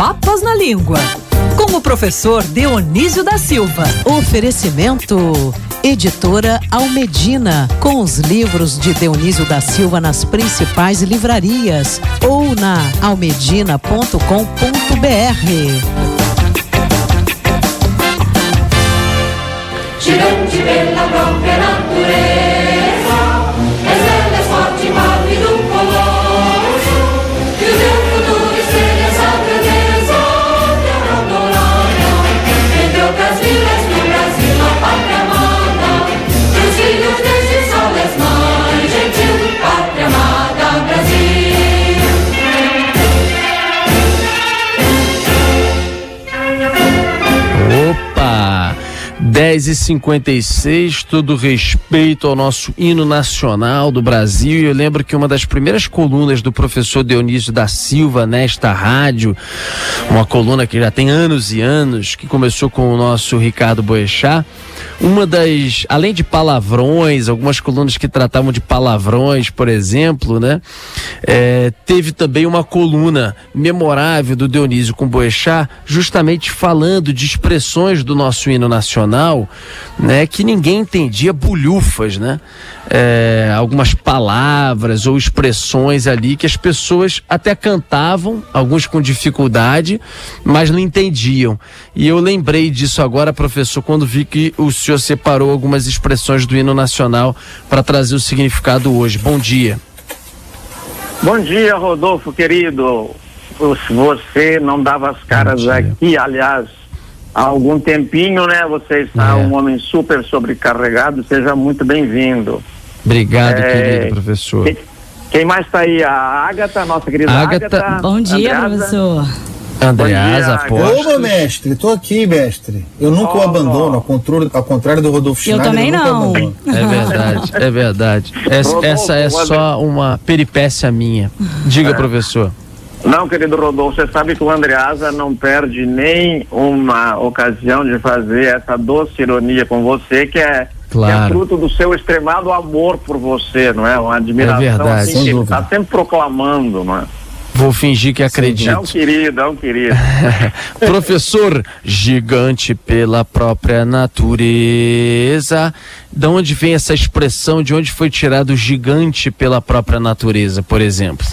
papas na língua. Com o professor Dionísio da Silva. Oferecimento. Editora Almedina, com os livros de Dionísio da Silva nas principais livrarias ou na almedina.com.br. 10 e 56 todo respeito ao nosso hino nacional do Brasil. E eu lembro que uma das primeiras colunas do professor Dionísio da Silva nesta rádio, uma coluna que já tem anos e anos, que começou com o nosso Ricardo Boechat, uma das, além de palavrões, algumas colunas que tratavam de palavrões, por exemplo, né? É, teve também uma coluna memorável do Dionísio com Boechat, justamente falando de expressões do nosso hino nacional, né? Que ninguém entendia bulhufas, né? É, algumas palavras ou expressões ali que as pessoas até cantavam, alguns com dificuldade, mas não entendiam. E eu lembrei disso agora, professor, quando vi que o senhor separou algumas expressões do hino nacional para trazer o significado hoje. Bom dia. Bom dia, Rodolfo, querido. Você não dava as caras aqui, aliás, há algum tempinho, né? Você está É. um homem super sobrecarregado, seja muito bem-vindo. Obrigado, É, querido professor. Quem, quem mais está aí? A Agatha, nossa querida Agatha. Agatha. Bom dia, Andreasa. professor. Andreasa Bom dia, Aposto. Oba, mestre, tô aqui, mestre. Eu nunca o Oh. abandono, ao contrário, ao contrário do Rodolfo Eu Schneider. também nunca o não. abandono. É verdade, é verdade. Essa, essa é só uma peripécia minha. Diga, professor. Não, querido Rodolfo, você sabe que o Andreasa não perde nem uma ocasião de fazer essa doce ironia com você, que é, Claro. que é fruto do seu extremado amor por você, não é? Uma admiração É verdade. assim, que está sempre proclamando, não é? Vou fingir que É um acredito. querido, é um querido. Professor, gigante pela própria natureza. De onde vem essa expressão? De onde foi tirado gigante pela própria natureza, por exemplo?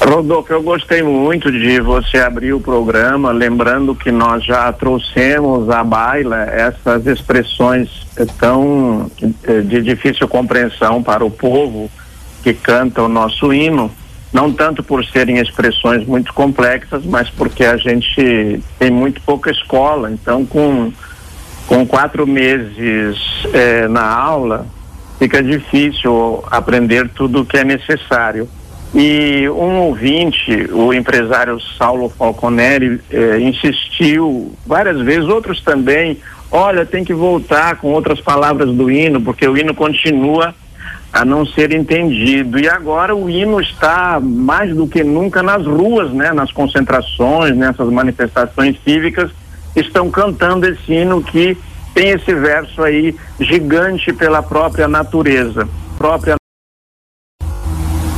Rodolfo, eu gostei muito de você abrir o programa, lembrando que nós já trouxemos à baila essas expressões tão eh, de difícil compreensão para o povo que canta o nosso hino, não tanto por serem expressões muito complexas, mas porque a gente tem muito pouca escola, então com com quatro meses eh, na aula, fica difícil aprender tudo o que é necessário. E um ouvinte, o empresário Saulo Falconeri, eh, insistiu várias vezes, outros também, olha, tem que voltar com outras palavras do hino, porque o hino continua a não ser entendido. E agora o hino está mais do que nunca nas ruas, né, nas concentrações, nessas manifestações cívicas, estão cantando esse hino que tem esse verso aí gigante pela própria natureza, própria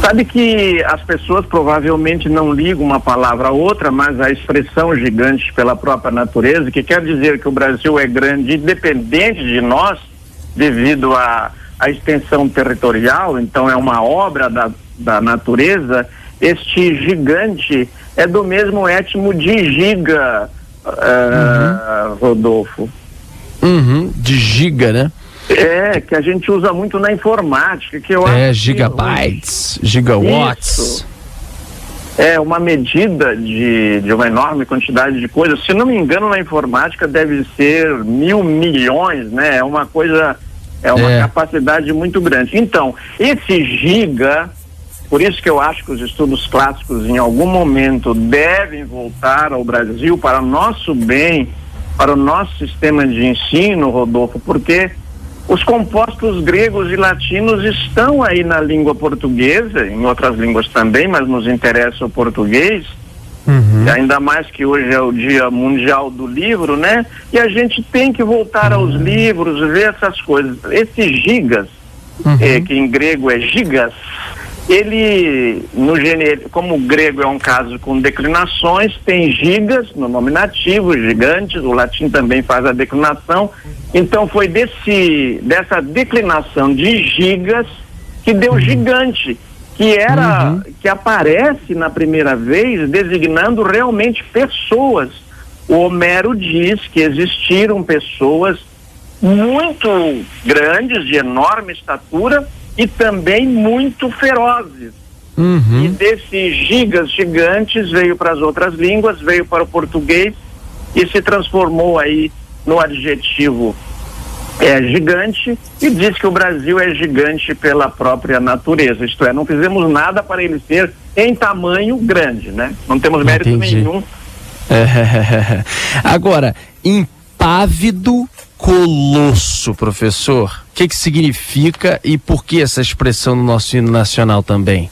Sabe que as pessoas provavelmente não ligam uma palavra a outra, mas a expressão gigante pela própria natureza, que quer dizer que o Brasil é grande independente de nós, devido à extensão territorial, então é uma obra da, da natureza, este gigante é do mesmo étimo de giga, ah, Rodolfo. Uhum, de giga, né? É, que a gente usa muito na informática, que eu É acho que- gigabytes, gigawatts. Isso. É uma medida de, de uma enorme quantidade de coisas. Se não me engano, na informática deve ser mil milhões, né? É uma coisa, é uma É. capacidade muito grande. Então, esse giga, por isso que eu acho que os estudos clássicos em algum momento devem voltar ao Brasil para nosso bem, para o nosso sistema de ensino, Rodolfo, porque os compostos gregos e latinos estão aí na língua portuguesa, em outras línguas também, mas nos interessa o português. E ainda mais que hoje é o Dia Mundial do Livro, né? E a gente tem que voltar aos livros, ver essas coisas. Esses gigas, eh, que em grego é gigas, ele, no gene, como o grego é um caso com declinações, tem gigas no nominativo, gigantes, o latim também faz a declinação. Então foi desse, dessa declinação de gigas que deu gigante, que era que aparece na primeira vez designando realmente pessoas. O Homero diz que existiram pessoas muito grandes, de enorme estatura e também muito ferozes. E desses gigas gigantes veio para as outras línguas, veio para o português e se transformou aí no adjetivo é gigante e diz que o Brasil é gigante pela própria natureza. Isto é, não fizemos nada para ele ser em tamanho grande, né? Não temos mérito Entendi. nenhum. É. Agora, impávido colosso, professor. O que que significa e por que essa expressão no nosso hino nacional também?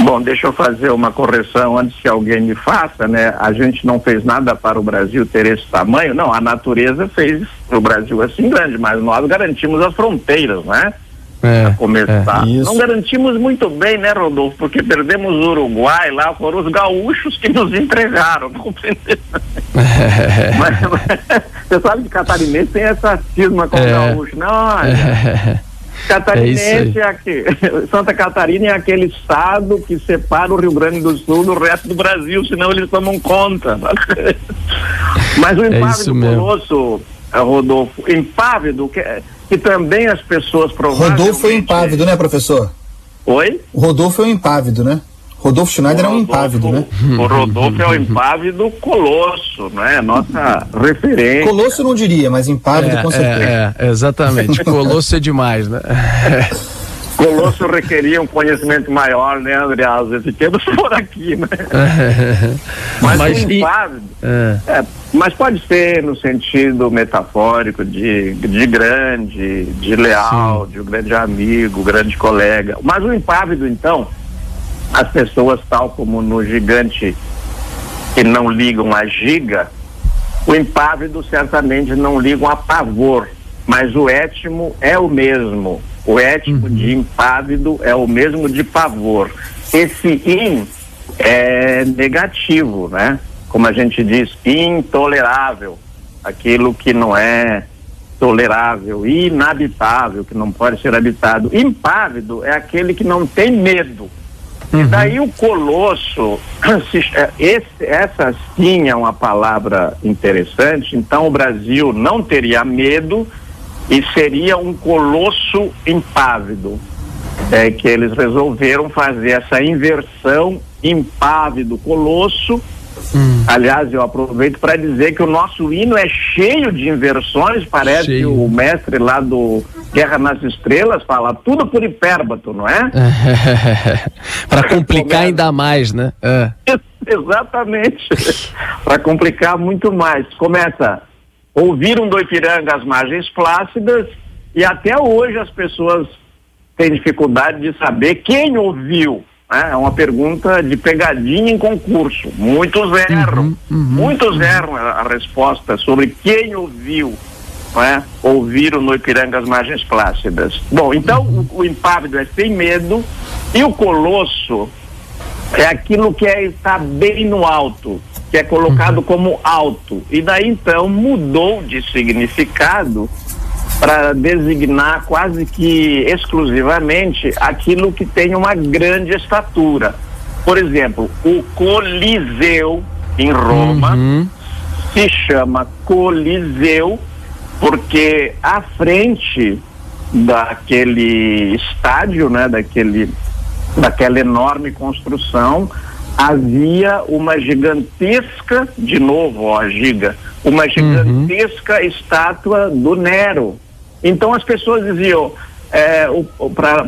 Bom, deixa eu fazer uma correção antes que alguém me faça, né? A gente não fez nada para o Brasil ter esse tamanho, não, a natureza fez o Brasil assim grande, mas nós garantimos as fronteiras, né? É, Começar. Isso. Não garantimos muito bem, né, Rodolfo? Porque perdemos o Uruguai lá, foram os gaúchos que nos entregaram, compreendeu? Mas, você sabe que catarinense tem essa cisma com o É. gaúcho. Não, olha, É Catarinense é, aqui. Santa Catarina é aquele estado que separa o Rio Grande do Sul do resto do Brasil, senão eles tomam conta. Mas o É impávido mesmo. colosso, eh, Rodolfo, impávido, que, que também as pessoas provavelmente... Rodolfo foi impávido, né, professor? Oi? O Rodolfo é um impávido, né? Rodolfo Schneider é um impávido, né? O Rodolfo é o impávido colosso, né? Nossa referência. Colosso não diria, mas impávido com certeza. é, é, exatamente. Colosso é demais, né? Colosso requeria um conhecimento maior, né, Andreas? Fiquemos por aqui, né? Mas, Mas o e- impávido... É. É, mas pode ser no sentido metafórico de, de grande, de leal, de um grande amigo, grande colega. Mas o impávido, então, as pessoas, tal como no gigante, que não ligam a giga, o impávido certamente não ligam a pavor, mas o étimo é o mesmo. O étimo de impávido é o mesmo de pavor. Esse in é negativo, né? Como a gente diz, intolerável, aquilo que não é tolerável, inabitável, que não pode ser habitado. Impávido é aquele que não tem medo. E daí o colosso, é, esse, essa sim é uma palavra interessante, então o Brasil não teria medo e seria um colosso impávido. É que eles resolveram fazer essa inversão impávido colosso. Aliás, eu aproveito para dizer que o nosso hino é cheio de inversões, parece Cheio. que o mestre lá do Guerra nas Estrelas fala tudo por hipérbato, não é? Para complicar ainda mais, né? É. Exatamente. Para complicar muito mais. Começa, ouviram do Ipiranga as margens plácidas e até hoje as pessoas têm dificuldade de saber quem ouviu. né? É uma pergunta de pegadinha em concurso. Muitos erram. Muitos erram a, a resposta sobre quem ouviu. Não é? Ouviram no Ipiranga as margens plácidas. Bom, então o, o impávido é sem medo e o colosso é aquilo que é, está bem no alto, que é colocado como alto. E daí então mudou de significado para designar quase que exclusivamente aquilo que tem uma grande estatura. Por exemplo, o Coliseu em Roma Uhum. se chama Coliseu porque à frente daquele estádio, né, daquele daquela enorme construção havia uma gigantesca, de novo, ó, giga, uma gigantesca estátua do Nero. Então as pessoas diziam, é,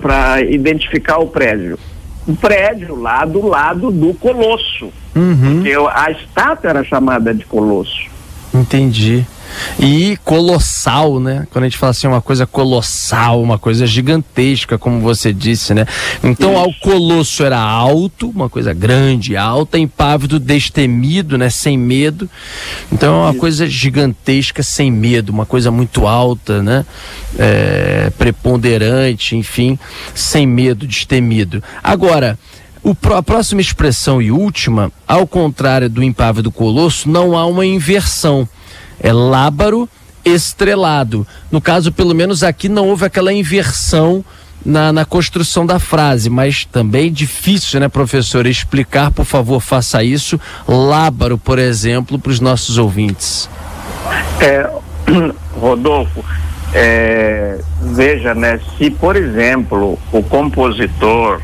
para identificar o prédio, o prédio lá do lado do Colosso, Uhum. porque a estátua era chamada de Colosso. Entendi. E colossal, né? Quando a gente fala assim, uma coisa colossal, uma coisa gigantesca, como você disse, né? Então, ao colosso era alto, uma coisa grande, alta, impávido, destemido, né? Sem medo. Então, é uma coisa gigantesca, sem medo, uma coisa muito alta, né? É, preponderante, enfim, sem medo, destemido. Agora, o, a próxima expressão e última, ao contrário do impávido colosso, não há uma inversão. É lábaro estrelado. No caso, pelo menos aqui, não houve aquela inversão na, na construção da frase, mas também difícil, né, professor? Explicar, por favor, faça isso. Lábaro, por exemplo, para os nossos ouvintes. É, Rodolfo, é, veja, né, se por exemplo o compositor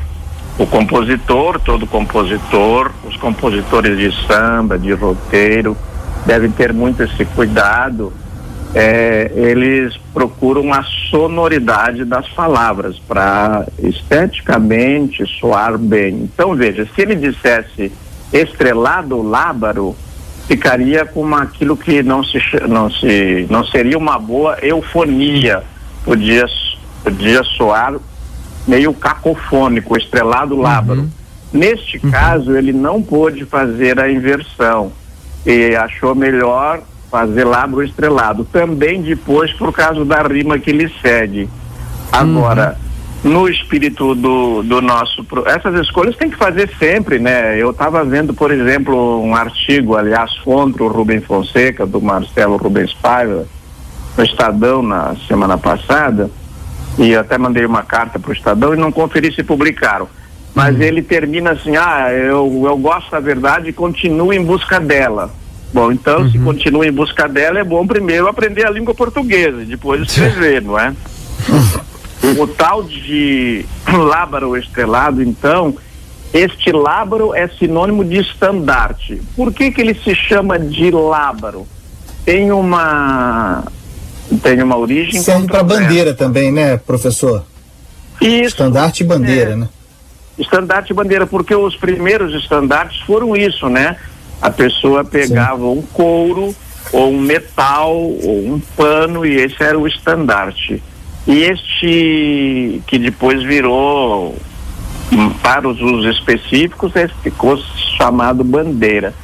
o compositor, todo compositor, os compositores de samba, de roteiro, devem ter muito esse cuidado. É, eles procuram a sonoridade das palavras para esteticamente soar bem. Então, veja, se ele dissesse estrelado lábaro, ficaria com aquilo que não se não se não seria uma boa eufonia. Podia podia soar meio cacofônico, estrelado lábaro. Uhum. Neste uhum. caso, ele não pôde fazer a inversão e achou melhor fazer lábaro estrelado. Também depois por causa da rima que lhe segue. Agora, uhum. no espírito do, do nosso. Essas escolhas tem que fazer sempre, né? Eu estava vendo, por exemplo, um artigo, aliás, contra o Rubem Fonseca, do Marcelo Rubens Paiva, no Estadão na semana passada e até mandei uma carta para o Estadão e não conferi se publicaram. Mas uhum. ele termina assim, ah, eu, eu gosto da verdade e continuo em busca dela. Bom, então uhum. se continua em busca dela, é bom primeiro aprender a língua portuguesa, depois escrever, não é? o tal de lábaro estrelado, então, este lábaro é sinônimo de estandarte. Por que que ele se chama de lábaro? Tem uma tem uma origem. Serve para bandeira também, né, professor? Isso. Estandarte e bandeira, é. né? Estandarte bandeira, porque os primeiros estandartes foram isso, né? A pessoa pegava Sim. um couro, ou um metal, ou um pano, e esse era o estandarte. E este, que depois virou, hum, para os usos específicos, ficou chamado bandeira.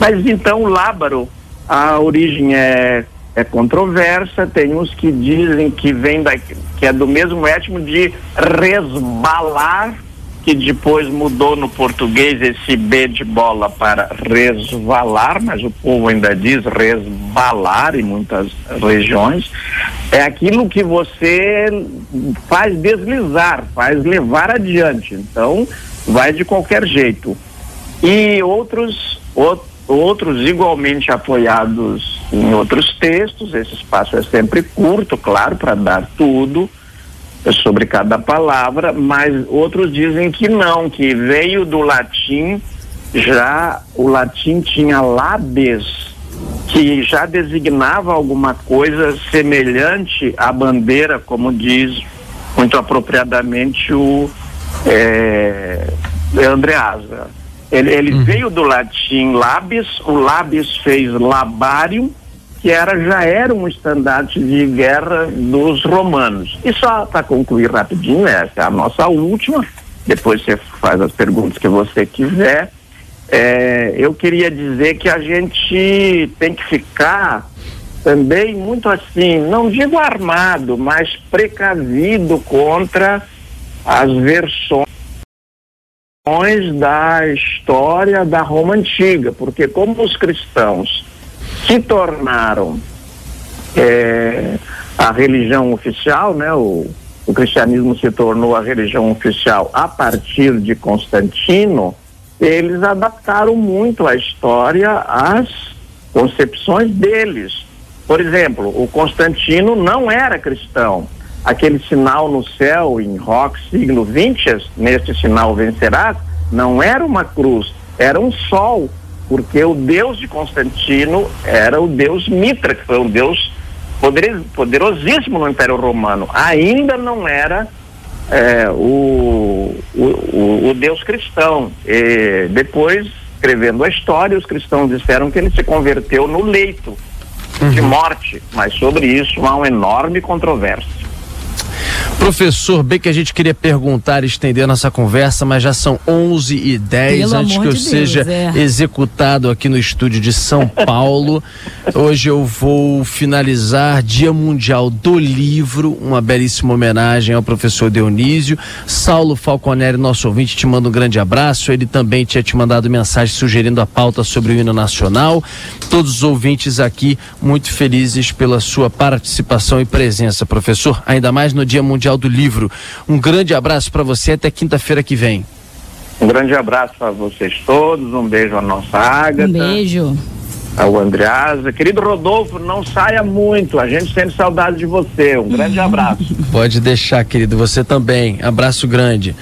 Mas então o lábaro, a origem é é controversa, tem uns que dizem que vem da, que é do mesmo étimo de resbalar, que depois mudou no português esse B de bola para resvalar, mas o povo ainda diz resbalar em muitas regiões. É aquilo que você faz deslizar, faz levar adiante. Então, vai de qualquer jeito. E outros, outros igualmente apoiados em outros textos. Esse espaço é sempre curto, claro, para dar tudo sobre cada palavra, mas outros dizem que não, que veio do latim, já o latim tinha labes, que já designava alguma coisa semelhante à bandeira, como diz muito apropriadamente o é, Andreasa ele, ele uhum. veio do latim labis, o labis fez labarium, que era, já era um estandarte de guerra dos romanos. E só para concluir rapidinho, essa é a nossa última, depois você faz as perguntas que você quiser. É, eu queria dizer que a gente tem que ficar também muito assim, não digo armado, mas precavido contra as versões da história da Roma antiga, porque como os cristãos se tornaram é, a religião oficial, né? O, o cristianismo se tornou a religião oficial a partir de Constantino, eles adaptaram muito a história às concepções deles. Por exemplo, o Constantino não era cristão, aquele sinal no céu em rock signo Vintias, neste sinal vencerás, não era uma cruz, era um sol, porque o deus de Constantino era o deus Mitra, que foi um deus poderosíssimo no Império Romano. Ainda não era é, o, o, o, deus cristão. E depois, escrevendo a história, os cristãos disseram que ele se converteu no leito de morte, mas sobre isso há uma enorme controvérsia. Professor, bem que a gente queria perguntar e estender nossa conversa, mas já são 11 e 10 Pelo antes que eu de Deus, seja é. executado aqui no estúdio de São Paulo. Hoje eu vou finalizar Dia Mundial do Livro, uma belíssima homenagem ao professor Dionísio. Saulo Falconeri, nosso ouvinte, te manda um grande abraço. Ele também tinha te mandado mensagem sugerindo a pauta sobre o hino nacional. Todos os ouvintes aqui muito felizes pela sua participação e presença, professor, ainda mais no Dia Mundial do Livro. Um grande abraço para você até quinta-feira que vem. Um grande abraço a vocês todos, um beijo à nossa Ágata. Um beijo. Ao Andreasa. Querido Rodolfo, não saia muito, a gente sente saudade de você. Um grande abraço. Pode deixar, querido, você também. Abraço grande.